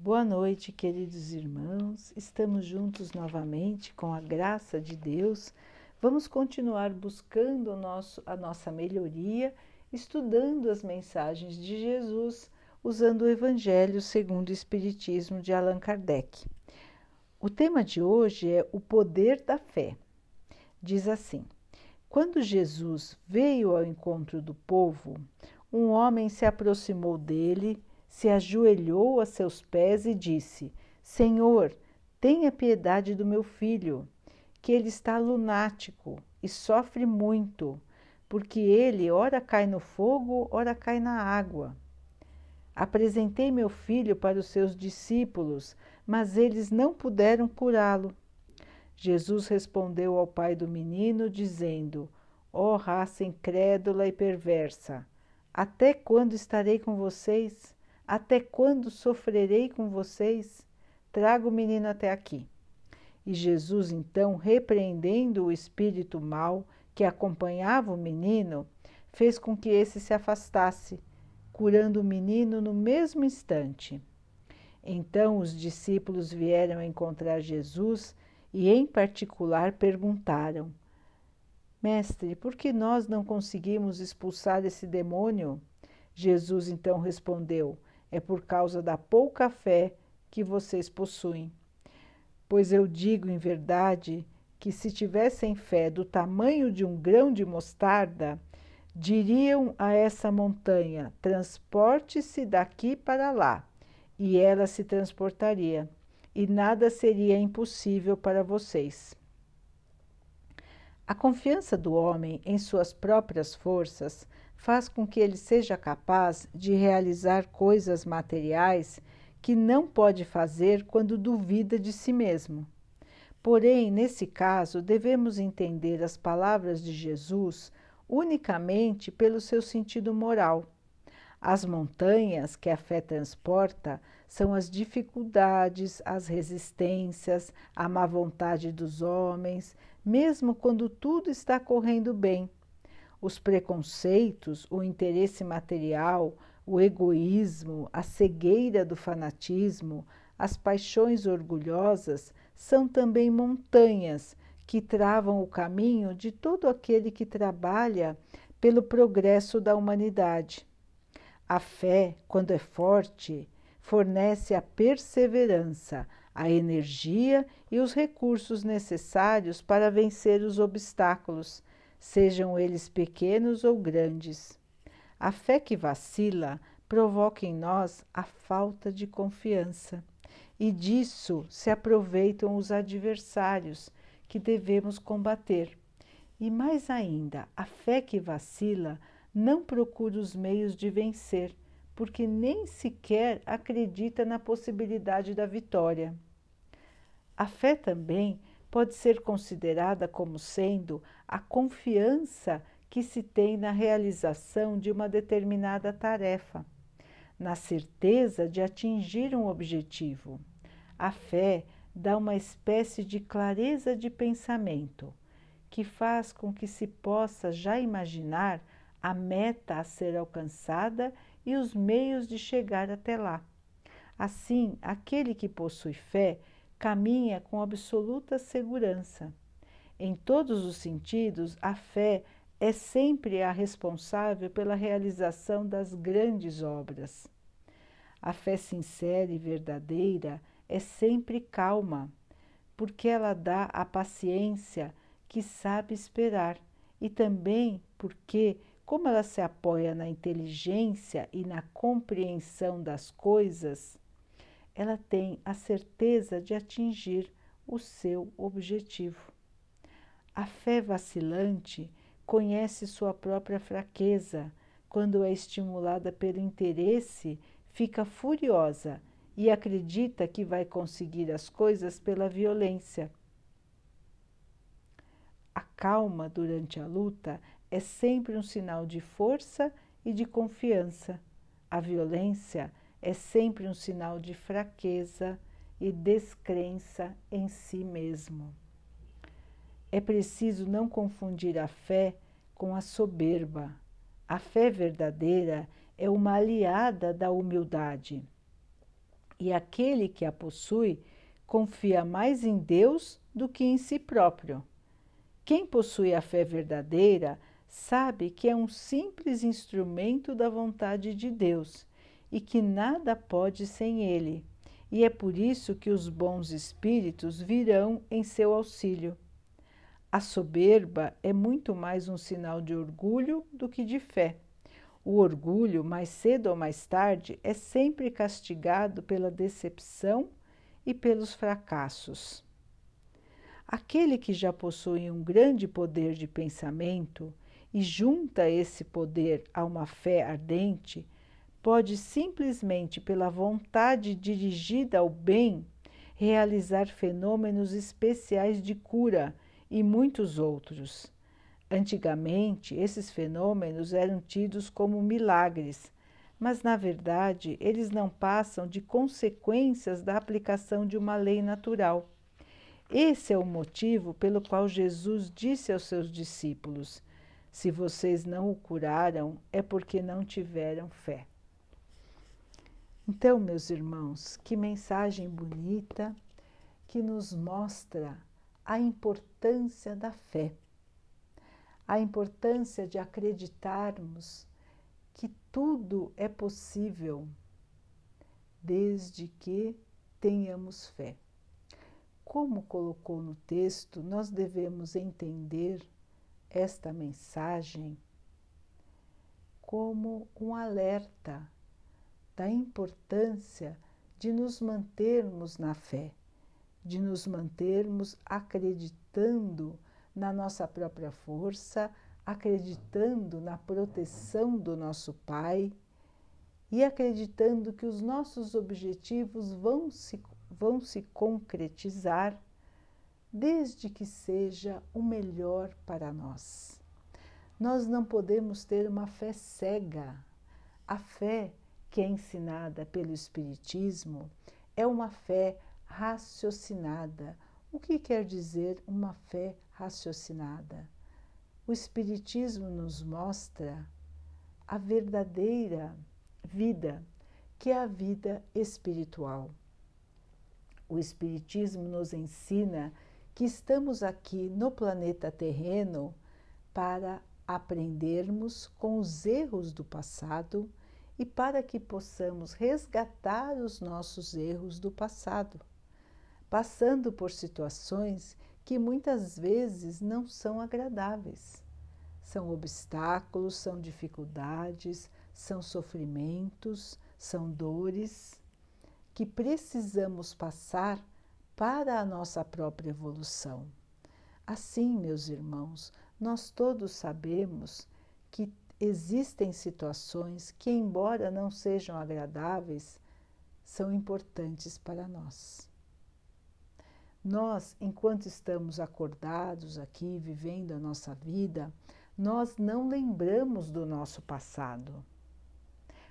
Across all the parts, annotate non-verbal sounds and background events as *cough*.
Boa noite, queridos irmãos. Estamos juntos novamente com a graça de Deus. Vamos continuar buscando nosso, a nossa melhoria, estudando as mensagens de Jesus, usando o Evangelho segundo o Espiritismo de Allan Kardec. O tema de hoje é o poder da fé. Diz assim: Quando Jesus veio ao encontro do povo, um homem se aproximou dele se ajoelhou a seus pés e disse: Senhor, tenha piedade do meu filho, que ele está lunático e sofre muito, porque ele ora cai no fogo, ora cai na água. Apresentei meu filho para os seus discípulos, mas eles não puderam curá-lo. Jesus respondeu ao pai do menino, dizendo: Ó oh, raça incrédula e perversa, até quando estarei com vocês? Até quando sofrerei com vocês? Traga o menino até aqui. E Jesus, então, repreendendo o espírito mau que acompanhava o menino, fez com que esse se afastasse, curando o menino no mesmo instante. Então os discípulos vieram encontrar Jesus e, em particular, perguntaram: Mestre, por que nós não conseguimos expulsar esse demônio? Jesus então respondeu: é por causa da pouca fé que vocês possuem. Pois eu digo em verdade que se tivessem fé do tamanho de um grão de mostarda, diriam a essa montanha: transporte-se daqui para lá, e ela se transportaria, e nada seria impossível para vocês. A confiança do homem em suas próprias forças faz com que ele seja capaz de realizar coisas materiais que não pode fazer quando duvida de si mesmo. Porém, nesse caso, devemos entender as palavras de Jesus unicamente pelo seu sentido moral. As montanhas que a fé transporta são as dificuldades, as resistências, a má vontade dos homens, mesmo quando tudo está correndo bem os preconceitos, o interesse material, o egoísmo, a cegueira do fanatismo, as paixões orgulhosas são também montanhas que travam o caminho de todo aquele que trabalha pelo progresso da humanidade. A fé, quando é forte, fornece a perseverança, a energia e os recursos necessários para vencer os obstáculos, sejam eles pequenos ou grandes. A fé que vacila provoca em nós a falta de confiança, e disso se aproveitam os adversários que devemos combater. E mais ainda, a fé que vacila não procura os meios de vencer, porque nem sequer acredita na possibilidade da vitória. A fé também pode ser considerada como sendo a confiança que se tem na realização de uma determinada tarefa, na certeza de atingir um objetivo. A fé dá uma espécie de clareza de pensamento, que faz com que se possa já imaginar a meta a ser alcançada e os meios de chegar até lá. Assim, aquele que possui fé caminha com absoluta segurança. Em todos os sentidos, a fé é sempre a responsável pela realização das grandes obras. A fé sincera e verdadeira é sempre calma, porque ela dá a paciência que sabe esperar e também porque, como ela se apoia na inteligência e na compreensão das coisas, ela tem a certeza de atingir o seu objetivo. A fé vacilante conhece sua própria fraqueza. Quando é estimulada pelo interesse, fica furiosa e acredita que vai conseguir as coisas pela violência. A calma durante a luta é sempre um sinal de força e de confiança. A violência é sempre um sinal de fraqueza e descrença em si mesmo. É preciso não confundir a fé com a soberba. A fé verdadeira é uma aliada da humildade. E aquele que a possui confia mais em Deus do que em si próprio. Quem possui a fé verdadeira sabe que é um simples instrumento da vontade de Deus e que nada pode sem ele, e é por isso que os bons espíritos virão em seu auxílio. A soberba é muito mais um sinal de orgulho do que de fé. O orgulho, mais cedo ou mais tarde, é sempre castigado pela decepção e pelos fracassos. Aquele que já possui um grande poder de pensamento e junta esse poder a uma fé ardente, pode simplesmente pela vontade dirigida ao bem realizar fenômenos especiais de cura e muitos outros. Antigamente, esses fenômenos eram tidos como milagres, mas na verdade eles não passam de consequências da aplicação de uma lei natural. Esse é o motivo pelo qual Jesus disse aos seus discípulos: Se vocês não o curaram, é porque não tiveram fé. Então, meus irmãos, que mensagem bonita que nos mostra a importância da fé, a importância de acreditarmos que tudo é possível desde que tenhamos fé. Como colocou no texto, nós devemos entender esta mensagem como um alerta da importância de nos mantermos na fé de nos mantermos acreditando na nossa própria força, acreditando na proteção do nosso Pai e acreditando que os nossos objetivos vão se, vão se concretizar desde que seja o melhor para nós. Nós não podemos ter uma fé cega. A fé que é ensinada pelo Espiritismo é uma fé raciocinada. O que quer dizer uma fé raciocinada? O Espiritismo nos mostra a verdadeira vida, que é a vida espiritual. O Espiritismo nos ensina que estamos aqui no planeta terreno para aprendermos com os erros do passado e para que possamos resgatar os nossos erros do passado passando por situações que muitas vezes não são agradáveis. São obstáculos, são dificuldades, são sofrimentos, são dores que precisamos passar para a nossa própria evolução. Assim, meus irmãos, nós todos sabemos que existem situações que, embora não sejam agradáveis, são importantes para nós. Nós, enquanto estamos acordados aqui, vivendo a nossa vida, nós não lembramos do nosso passado.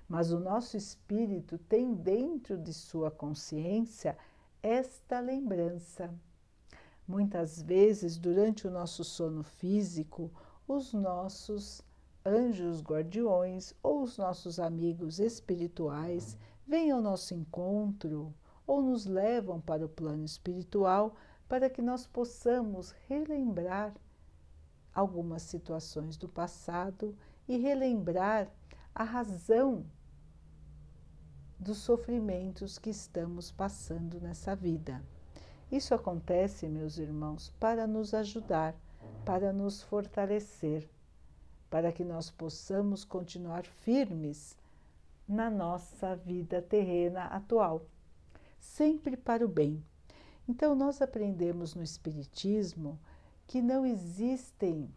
Mas o nosso espírito tem dentro de sua consciência esta lembrança. Muitas vezes, durante o nosso sono físico, os nossos anjos guardiões ou os nossos amigos espirituais vêm ao nosso encontro ou nos levam para o plano espiritual para que nós possamos relembrar algumas situações do passado e relembrar a razão dos sofrimentos que estamos passando nessa vida. Isso acontece, meus irmãos, para nos ajudar, para nos fortalecer, para que nós possamos continuar firmes na nossa vida terrena atual sempre para o bem. Então, nós aprendemos no Espiritismo que não existem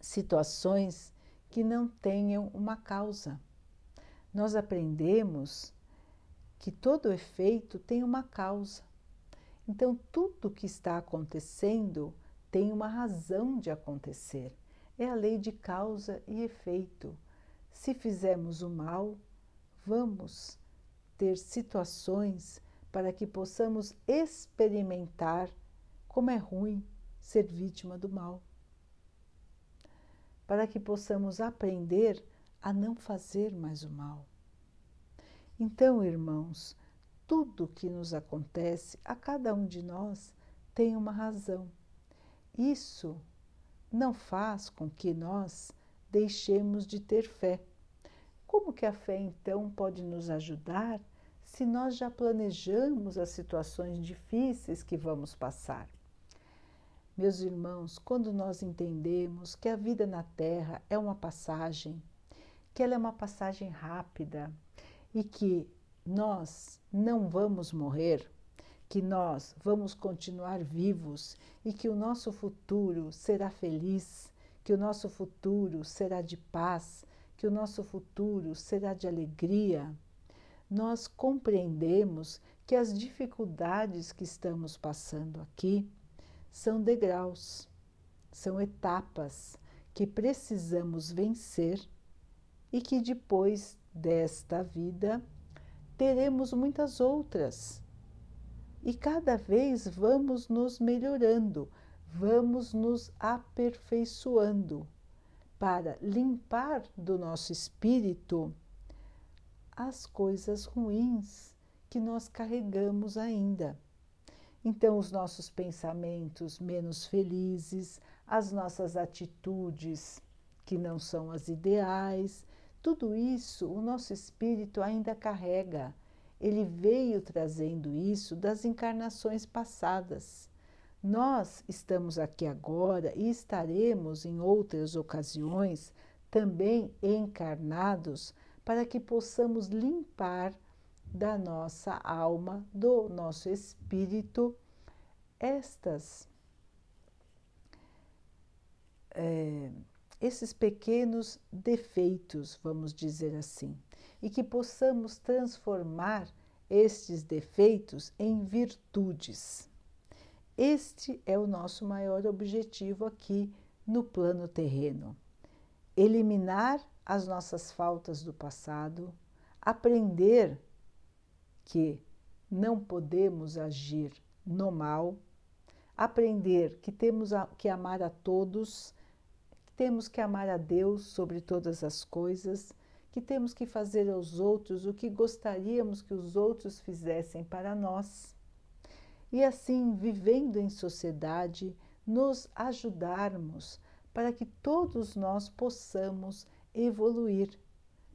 situações que não tenham uma causa. Nós aprendemos que todo efeito tem uma causa. Então, tudo que está acontecendo tem uma razão de acontecer. É a lei de causa e efeito. Se fizermos o mal, vamos ter situações para que possamos experimentar como é ruim ser vítima do mal. Para que possamos aprender a não fazer mais o mal. Então, irmãos, tudo que nos acontece, a cada um de nós, tem uma razão. Isso não faz com que nós deixemos de ter fé. Como que a fé então pode nos ajudar se nós já planejamos as situações difíceis que vamos passar? Meus irmãos, quando nós entendemos que a vida na Terra é uma passagem, que ela é uma passagem rápida e que nós não vamos morrer, que nós vamos continuar vivos e que o nosso futuro será feliz, que o nosso futuro será de paz, que o nosso futuro será de alegria, nós compreendemos que as dificuldades que estamos passando aqui são degraus, são etapas que precisamos vencer e que depois desta vida teremos muitas outras. E cada vez vamos nos melhorando, vamos nos aperfeiçoando para limpar do nosso espírito as coisas ruins que nós carregamos ainda. Então, os nossos pensamentos menos felizes, as nossas atitudes que não são as ideais, tudo isso o nosso espírito ainda carrega. Ele veio trazendo isso das encarnações passadas. Nós estamos aqui agora e estaremos em outras ocasiões também encarnados para que possamos limpar da nossa alma, do nosso espírito, estas. É, esses pequenos defeitos, vamos dizer assim, e que possamos transformar estes defeitos em virtudes. Este é o nosso maior objetivo aqui no plano terreno: eliminar as nossas faltas do passado, aprender que não podemos agir no mal, aprender que temos que amar a todos temos que amar a Deus sobre todas as coisas, que temos que fazer aos outros o que gostaríamos que os outros fizessem para nós. E assim, vivendo em sociedade, nos ajudarmos para que todos nós possamos evoluir,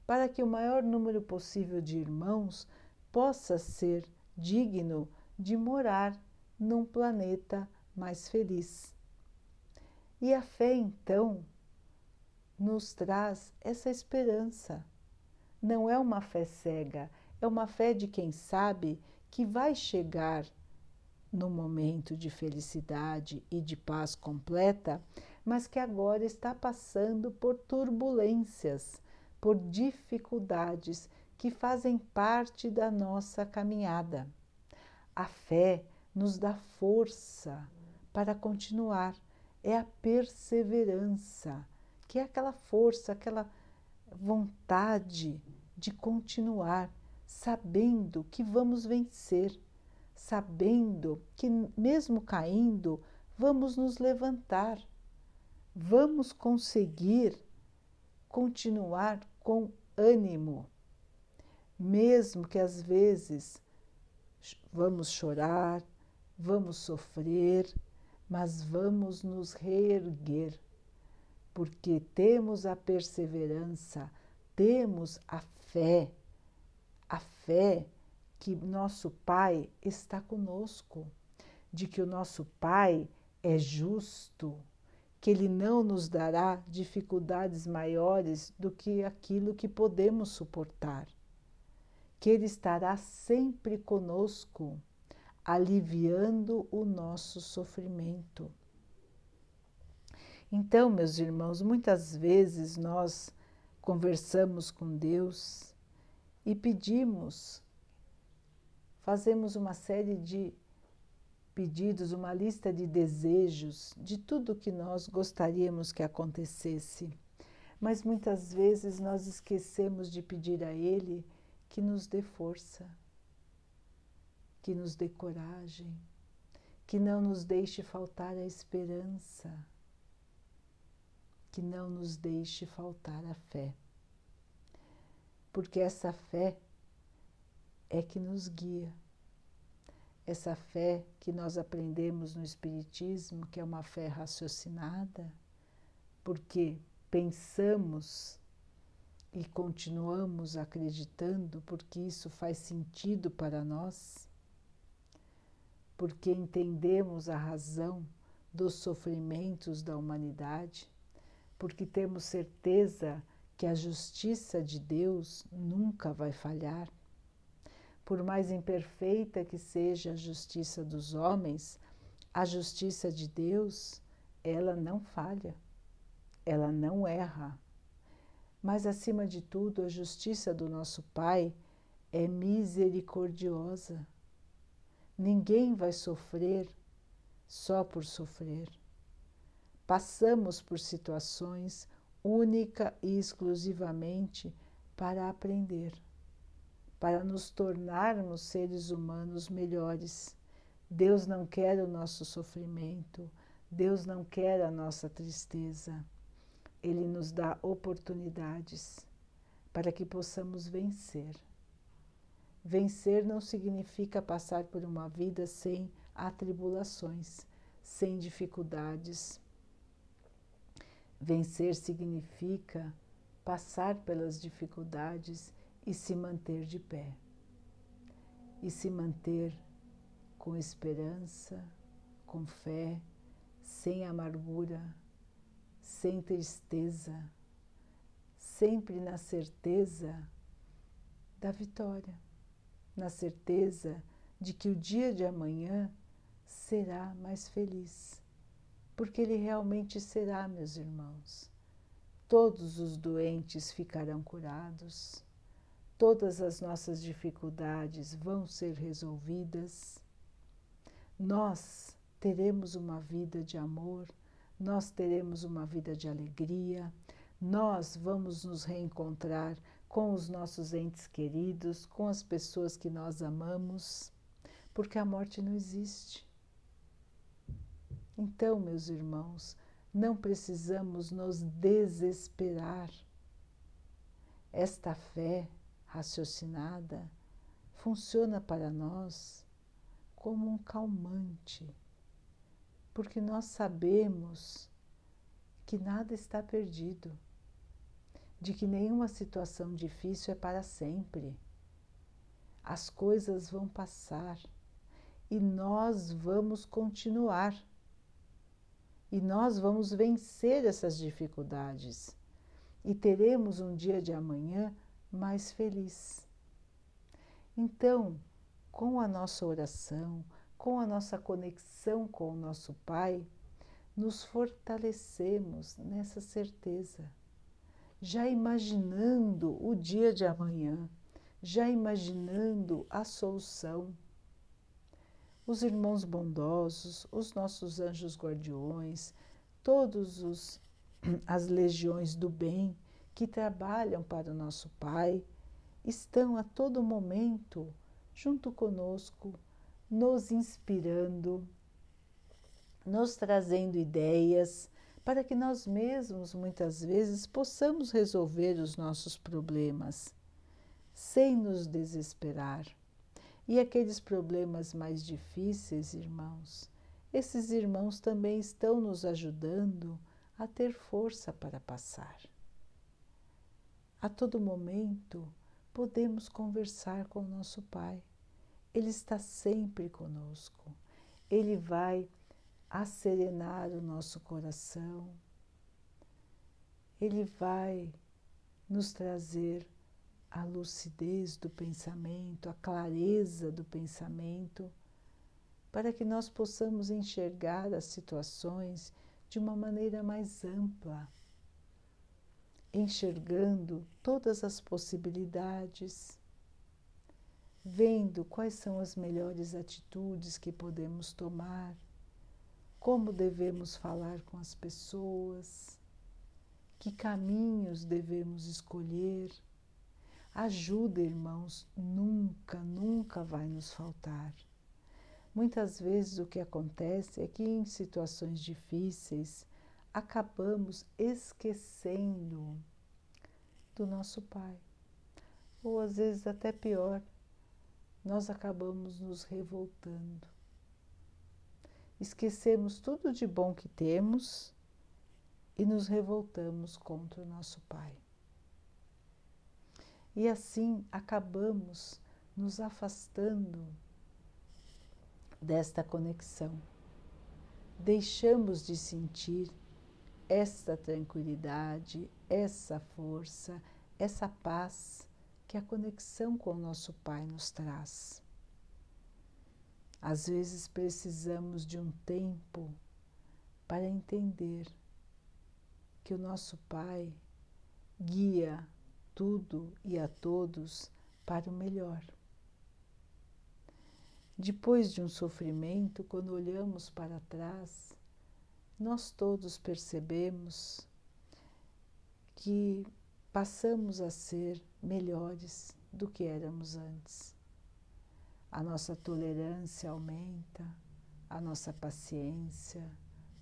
para que o maior número possível de irmãos possa ser digno de morar num planeta mais feliz. E a fé, então, nos traz essa esperança. Não é uma fé cega, é uma fé de quem sabe que vai chegar no momento de felicidade e de paz completa, mas que agora está passando por turbulências, por dificuldades que fazem parte da nossa caminhada. A fé nos dá força para continuar é a perseverança, que é aquela força, aquela vontade de continuar, sabendo que vamos vencer, sabendo que, mesmo caindo, vamos nos levantar, vamos conseguir continuar com ânimo, mesmo que às vezes vamos chorar, vamos sofrer mas vamos nos reerguer, porque temos a perseverança, temos a fé, a fé que nosso Pai está conosco, de que o nosso Pai é justo, que Ele não nos dará dificuldades maiores do que aquilo que podemos suportar, que Ele estará sempre conosco aliviando o nosso sofrimento. Então, meus irmãos, muitas vezes nós conversamos com Deus e pedimos, fazemos uma série de pedidos, uma lista de desejos de tudo que nós gostaríamos que acontecesse. Mas muitas vezes nós esquecemos de pedir a Ele que nos dê força que nos dê coragem, que não nos deixe faltar a esperança, que não nos deixe faltar a fé. Porque essa fé é que nos guia, essa fé que nós aprendemos no Espiritismo, que é uma fé raciocinada, porque pensamos e continuamos acreditando, porque isso faz sentido para nós, porque entendemos a razão dos sofrimentos da humanidade, porque temos certeza que a justiça de Deus nunca vai falhar. Por mais imperfeita que seja a justiça dos homens, a justiça de Deus, ela não falha, ela não erra. Mas, acima de tudo, a justiça do nosso Pai é misericordiosa. Ninguém vai sofrer só por sofrer. Passamos por situações única e exclusivamente para aprender, para nos tornarmos seres humanos melhores. Deus não quer o nosso sofrimento, Deus não quer a nossa tristeza. Ele nos dá oportunidades para que possamos vencer. Vencer não significa passar por uma vida sem atribulações, sem dificuldades. Vencer significa passar pelas dificuldades e se manter de pé. E se manter com esperança, com fé, sem amargura, sem tristeza, sempre na certeza da vitória, na certeza de que o dia de amanhã será mais feliz porque ele realmente será, meus irmãos. Todos os doentes ficarão curados, todas as nossas dificuldades vão ser resolvidas. Nós teremos uma vida de amor, nós teremos uma vida de alegria, nós vamos nos reencontrar com os nossos entes queridos, com as pessoas que nós amamos, porque a morte não existe. Então, meus irmãos, não precisamos nos desesperar. Esta fé raciocinada funciona para nós como um calmante, porque nós sabemos que nada está perdido, de que nenhuma situação difícil é para sempre. As coisas vão passar e nós vamos continuar e nós vamos vencer essas dificuldades. E teremos um dia de amanhã mais feliz. Então, com a nossa oração, com a nossa conexão com o nosso Pai, nos fortalecemos nessa certeza, já imaginando o dia de amanhã, já imaginando a solução os irmãos bondosos, os nossos anjos guardiões, todos os *clears throat* as legiões do bem que trabalham para o nosso Pai, estão a todo momento junto conosco, nos inspirando, nos trazendo ideias para que nós mesmos muitas vezes possamos resolver os nossos problemas sem nos desesperar. E aqueles problemas mais difíceis, irmãos, esses irmãos também estão nos ajudando a ter força para passar. A todo momento podemos conversar com o nosso Pai. Ele está sempre conosco. Ele vai acerenar o nosso coração. Ele vai nos trazer a lucidez do pensamento, a clareza do pensamento, para que nós possamos enxergar as situações de uma maneira mais ampla, enxergando todas as possibilidades, vendo quais são as melhores atitudes que podemos tomar, como devemos falar com as pessoas, que caminhos devemos escolher Ajuda, irmãos, nunca, nunca vai nos faltar. Muitas vezes o que acontece é que em situações difíceis acabamos esquecendo do nosso Pai. Ou às vezes até pior, nós acabamos nos revoltando. Esquecemos tudo de bom que temos e nos revoltamos contra o nosso Pai. E assim acabamos nos afastando desta conexão. Deixamos de sentir essa tranquilidade, essa força, essa paz que a conexão com o nosso Pai nos traz. Às vezes precisamos de um tempo para entender que o nosso Pai guia tudo e a todos para o melhor. Depois de um sofrimento, quando olhamos para trás, nós todos percebemos que passamos a ser melhores do que éramos antes. A nossa tolerância aumenta, a nossa paciência,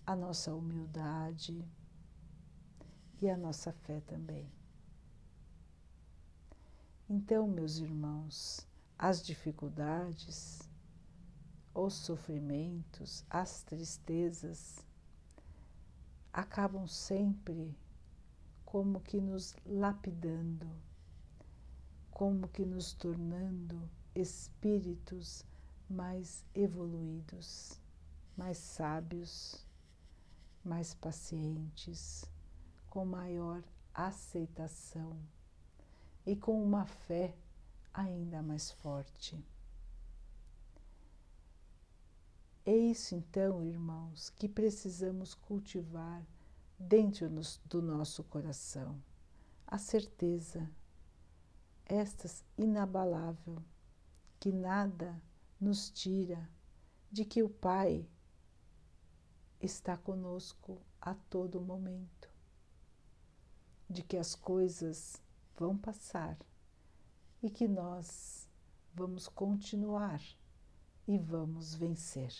a nossa humildade e a nossa fé também. Então, meus irmãos, as dificuldades, os sofrimentos, as tristezas acabam sempre como que nos lapidando, como que nos tornando espíritos mais evoluídos, mais sábios, mais pacientes, com maior aceitação e com uma fé ainda mais forte. É isso então, irmãos, que precisamos cultivar dentro do nosso coração. A certeza, esta inabalável, que nada nos tira de que o Pai está conosco a todo momento, de que as coisas vão passar e que nós vamos continuar e vamos vencer.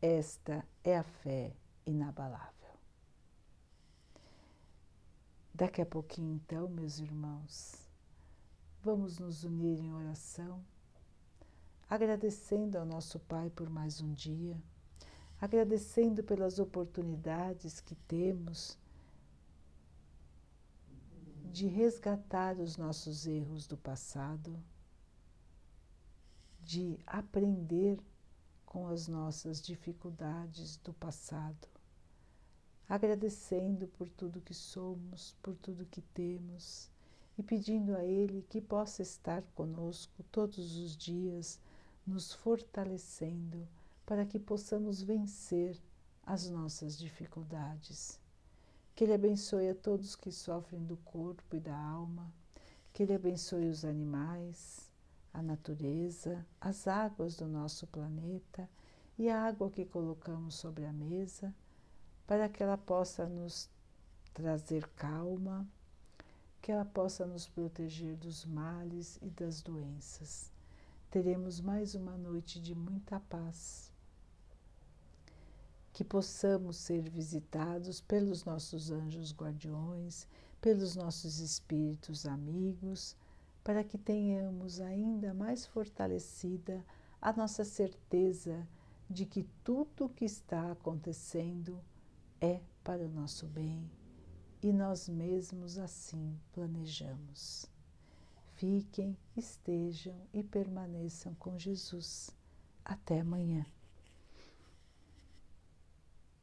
Esta é a fé inabalável. Daqui a pouquinho, então, meus irmãos, vamos nos unir em oração, agradecendo ao nosso Pai por mais um dia, agradecendo pelas oportunidades que temos de resgatar os nossos erros do passado, de aprender com as nossas dificuldades do passado, agradecendo por tudo que somos, por tudo que temos e pedindo a Ele que possa estar conosco todos os dias, nos fortalecendo para que possamos vencer as nossas dificuldades que Ele abençoe a todos que sofrem do corpo e da alma. Que Ele abençoe os animais, a natureza, as águas do nosso planeta e a água que colocamos sobre a mesa, para que ela possa nos trazer calma, que ela possa nos proteger dos males e das doenças. Teremos mais uma noite de muita paz que possamos ser visitados pelos nossos anjos guardiões, pelos nossos espíritos amigos, para que tenhamos ainda mais fortalecida a nossa certeza de que tudo o que está acontecendo é para o nosso bem e nós mesmos assim planejamos. Fiquem, estejam e permaneçam com Jesus. Até amanhã.